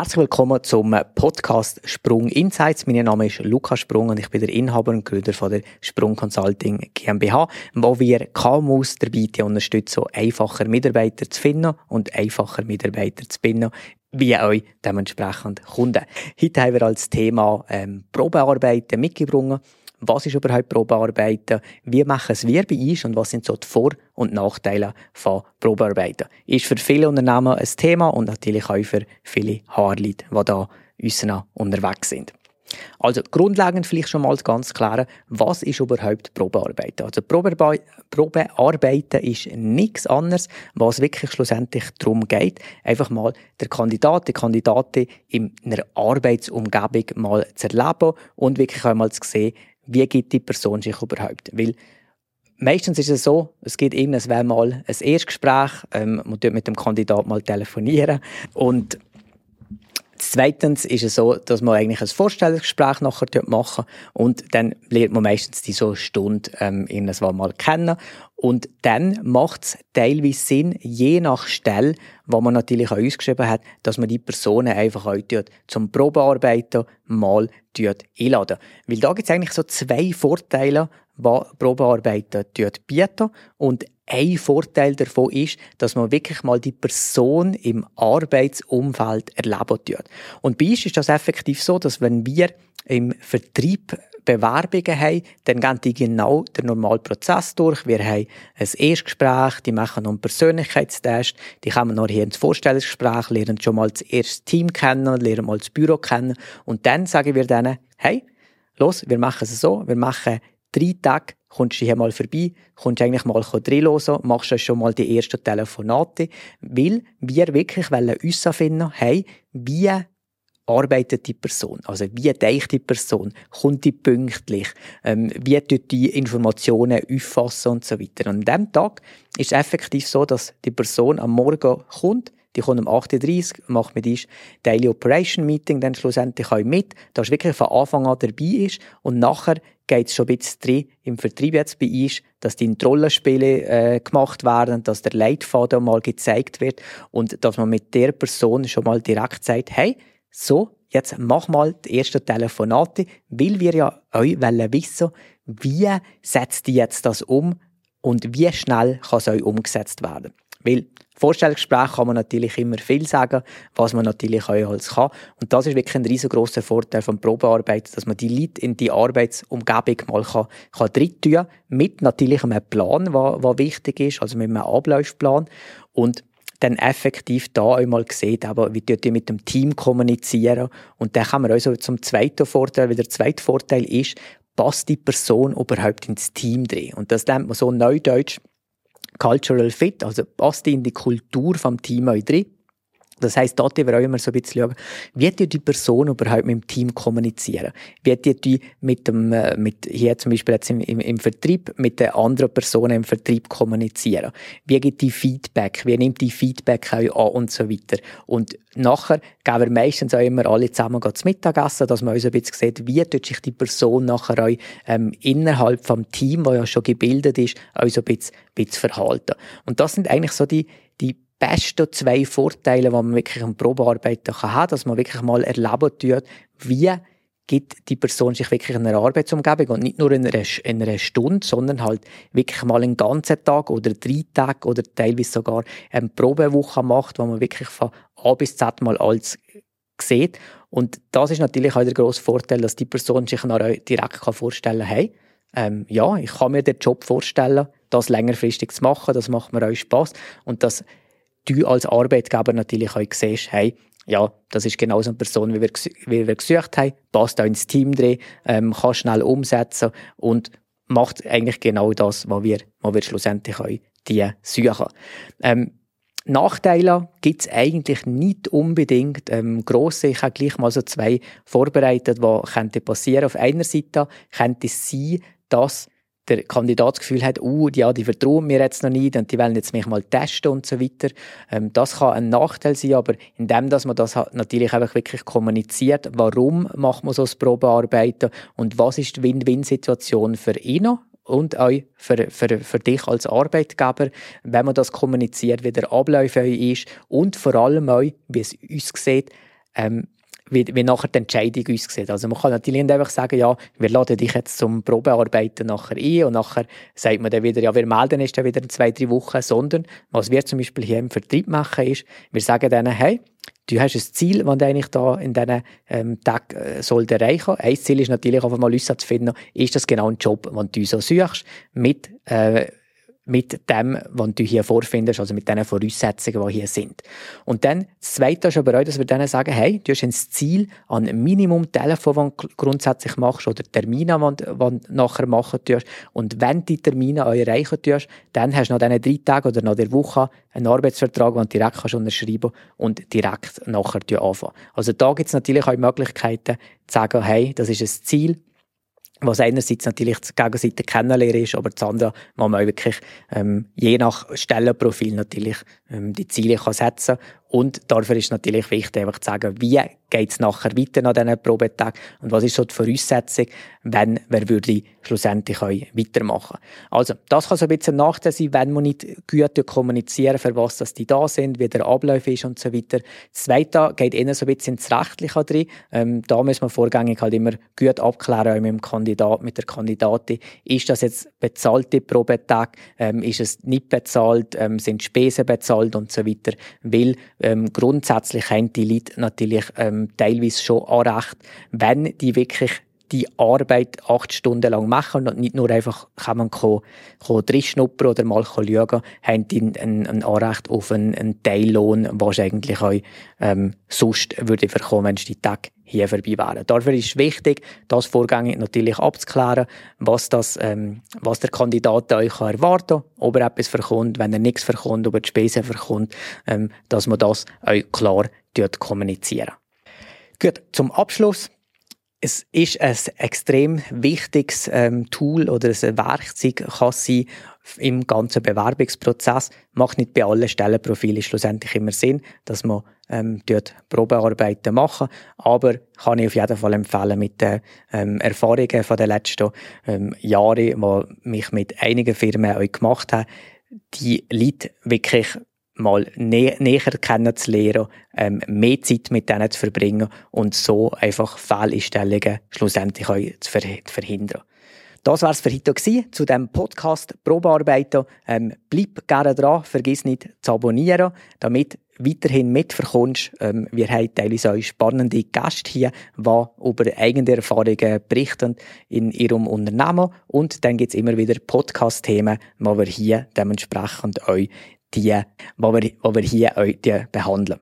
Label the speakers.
Speaker 1: Herzlich willkommen zum Podcast Sprung Insights. Mein Name ist Lukas Sprung und ich bin der Inhaber und Gründer von der Sprung Consulting GmbH, wo wir KMUs dabei unterstützen, einfacher Mitarbeiter zu finden und einfacher Mitarbeiter zu binden, wie euch dementsprechend Kunden. Heute haben wir als Thema ähm, Probearbeiten mitgebracht was ist überhaupt Probearbeiten, wie machen es wir bei uns und was sind so die Vor- und Nachteile von Probearbeiten. Ist für viele Unternehmen ein Thema und natürlich auch für viele Haarleute, die da uns noch unterwegs sind. Also grundlegend vielleicht schon mal ganz klar, was ist überhaupt Probearbeiten? Also Probearbeiten ist nichts anderes, was wirklich schlussendlich darum geht, einfach mal der Kandidat, die Kandidatin in einer Arbeitsumgebung mal zu erleben und wirklich einmal zu sehen, wie gibt die Person sich überhaupt? Weil meistens ist es so, es gibt wäre mal ein Erstgespräch, ähm, man tut mit dem Kandidat mal telefonieren. Und Zweitens ist es so, dass man eigentlich ein Vorstellungsgespräch nachher machen. Und dann lernt man meistens die so Stunde ähm, irgendwann mal kennen und dann macht es teilweise Sinn, je nach Stelle, wo man natürlich auch ausgeschrieben hat, dass man die Personen einfach auch zum Probearbeiten mal einladen. Weil da gibt es eigentlich so zwei Vorteile, die Probearbeiten bieten. Und ein Vorteil davon ist, dass man wirklich mal die Person im Arbeitsumfeld erleben tut. Und bei uns ist das effektiv so, dass wenn wir im Vertrieb Bewerbungen haben, dann gehen die genau den normalen Prozess durch. Wir haben ein Erstgespräch, die machen noch einen Persönlichkeitstest, die kommen noch hier ins Vorstellungsgespräch, lernen schon mal das erste Team kennen, lernen mal das Büro kennen und dann sagen wir denen, hey, los, wir machen es so, wir machen drei Tage kommst du hier mal vorbei, kommst eigentlich mal reinhören, machst du schon mal die ersten Telefonate, weil wir wirklich wollen uns finden, hey, wie arbeitet die Person? Also wie denkt die Person? Kommt die pünktlich? Ähm, wie tut die Informationen auffassen und so weiter? Und an diesem Tag ist es effektiv so, dass die Person am Morgen kommt, die kommt um 8.30 Uhr, macht mit uns Daily Operation Meeting dann schlussendlich auch mit, dass wirklich von Anfang an dabei ist und nachher geht es schon ein bisschen drin im Vertrieb jetzt bei uns, dass die Rollenspiele äh, gemacht werden, dass der Leitfaden mal gezeigt wird und dass man mit der Person schon mal direkt sagt, hey, so, jetzt mach mal die ersten Telefonate, weil wir ja euch wollen wissen, wie setzt ihr jetzt das um und wie schnell kann es euch umgesetzt werden. Weil Vorstellungsgespräch kann man natürlich immer viel sagen, was man natürlich auch alles kann. Und das ist wirklich ein riesengroßer Vorteil von Probearbeit, dass man die Leute in die Arbeitsumgebung mal kann, kann drin tun, mit natürlich einem Plan, der wichtig ist, also mit einem Ablaufplan. Und dann effektiv da einmal sieht, aber wie die mit dem Team kommunizieren. Und dann kann man also zum zweiten Vorteil, weil der zweite Vorteil ist, passt die Person überhaupt ins Team drin. Und das nennt man so neudeutsch Cultural Fit, also passt die in die Kultur vom Team drin. Das heisst, dort wir auch immer so ein bisschen schauen, wie die Person überhaupt mit dem Team kommunizieren? Wie die mit dem, äh, mit, hier zum Beispiel jetzt im, im, im Vertrieb, mit den anderen Personen im Vertrieb kommunizieren? Wie gibt die Feedback? Wie nimmt die Feedback auch an und so weiter? Und nachher gehen wir meistens auch immer alle zusammen zu Mittagessen, dass man uns ein bisschen sieht, wie tut sich die Person nachher auch ähm, innerhalb vom Team, das ja schon gebildet ist, auch so ein bisschen, ein bisschen verhalten. Und das sind eigentlich so die besten zwei Vorteile, die man wirklich am Probearbeiten kann haben, dass man wirklich mal erleben tut, wie gibt die Person sich wirklich in einer Arbeitsumgebung und nicht nur in einer, in einer Stunde, sondern halt wirklich mal einen ganzen Tag oder drei Tage oder teilweise sogar eine Probewoche macht, wo man wirklich von A bis Z mal alles sieht. Und das ist natürlich auch der grosse Vorteil, dass die Person sich dann direkt vorstellen kann, hey, ähm, ja, ich kann mir den Job vorstellen, das längerfristig zu machen, das macht mir auch Spaß und das du als Arbeitgeber natürlich auch siehst, hey, ja, das ist genau so eine Person, wie wir, wie wir gesucht haben, passt auch ins Team drin, ähm, kann schnell umsetzen und macht eigentlich genau das, was wir, was wir schlussendlich auch die suchen. Ähm, Nachteile gibt es eigentlich nicht unbedingt ähm, grosse. Ich habe gleich mal so zwei vorbereitet, was könnte passieren. Auf einer Seite könnte es sein, dass der Kandidat das Gefühl hat, uh, ja, die vertrauen mir jetzt noch nicht und die wollen jetzt mich mal testen und so weiter. Ähm, das kann ein Nachteil sein, aber indem, dass man das natürlich einfach wirklich kommuniziert, warum macht man so das Probearbeiten und was ist die Win-Win-Situation für ihn und auch für, für, für dich als Arbeitgeber, wenn man das kommuniziert, wie der Ablauf ist und vor allem auch, wie es uns sieht, ähm, wie, wie nachher die Entscheidung aussieht. Also man kann natürlich nicht einfach sagen, ja, wir laden dich jetzt zum Probearbeiten nachher ein und nachher sagt man dann wieder, ja, wir melden uns dann wieder in zwei, drei Wochen, sondern was wir zum Beispiel hier im Vertrieb machen ist, wir sagen denen, hey, du hast ein Ziel, das du eigentlich da in diesen ähm, Tagen äh, sollst erreichen Ein Ziel ist natürlich einfach mal finden, ist das genau ein Job, den du so suchst, mit äh, mit dem, was du hier vorfindest, also mit den Voraussetzungen, die hier sind. Und dann, das Zweite ist aber auch, dass wir denen sagen, hey, du hast ein Ziel an Minimum Telefon, das du grundsätzlich machst, oder Termine, die du nachher machen tust. Und wenn du die Termine auch erreichen tust, dann hast du nach diesen drei Tagen oder nach der Woche einen Arbeitsvertrag, den du direkt kannst unterschreiben und direkt nachher anfangen. Also da gibt es natürlich auch Möglichkeiten, zu sagen, hey, das ist ein Ziel, was einerseits natürlich die Gegenseite kennenlernen ist, aber das andere, wo man wirklich ähm, je nach Stellenprofil natürlich ähm, die Ziele kann setzen und dafür ist natürlich wichtig, einfach zu sagen, wie geht es nachher weiter nach diesen Probetagen und was ist so die Voraussetzung, wenn wer würde schlussendlich weitermachen Also, das kann so ein bisschen ein Nachteil sein, wenn man nicht gut kommunizieren, für was dass die da sind, wie der Ablauf ist und so weiter. Das geht eher so ein bisschen ins Rechtliche drin. Ähm, da müssen wir vorgängig halt immer gut abklären, mit dem Kandidat, mit der Kandidatin. Ist das jetzt bezahlte Probetag? Ähm, ist es nicht bezahlt? Ähm, sind Spesen bezahlt und so weiter? Weil ähm, grundsätzlich haben die Leute natürlich ähm, teilweise schon Anrecht, wenn die wirklich die Arbeit acht Stunden lang machen und nicht nur einfach kann man kommen, kommen schnuppern oder mal schauen, haben die ein, ein Anrecht auf einen, einen Teillohn, was eigentlich auch ähm, sonst würde bekommen, wenn die Tag hier vorbei wären. Dafür ist wichtig, das vorgängig natürlich abzuklären, was, das, ähm, was der Kandidat euch erwarten kann, ob er etwas verkommt, wenn er nichts verkommt, ob er die Spesen verkommt, ähm, dass man das euch klar kommunizieren. Gut, zum Abschluss es ist ein extrem wichtiges ähm, Tool oder ein Werkzeug kann sein im ganzen Bewerbungsprozess. Macht nicht bei allen Stellenprofilen schlussendlich immer Sinn, dass man ähm, dort Probearbeiten machen, aber kann ich auf jeden Fall empfehlen mit den ähm, Erfahrungen von den letzten ähm, Jahren, die mich mit einigen Firmen auch gemacht haben, die Leute wirklich mal nä näher kennenzulernen, ähm, mehr Zeit mit denen zu verbringen und so einfach Fehleinstellungen schlussendlich auch zu, ver verhindern. Das war es für heute gewesen, zu dem Podcast Probearbeiten. Ähm, bleib gerne dran, vergiss nicht zu abonnieren, damit weiterhin mitverkommst. Ähm, wir haben teilweise auch spannende Gäste hier, die über eigene Erfahrungen berichten in ihrem Unternehmen. Und dann gibt es immer wieder Podcast-Themen, die wir hier dementsprechend euch die, die wir, die wir hier behandeln.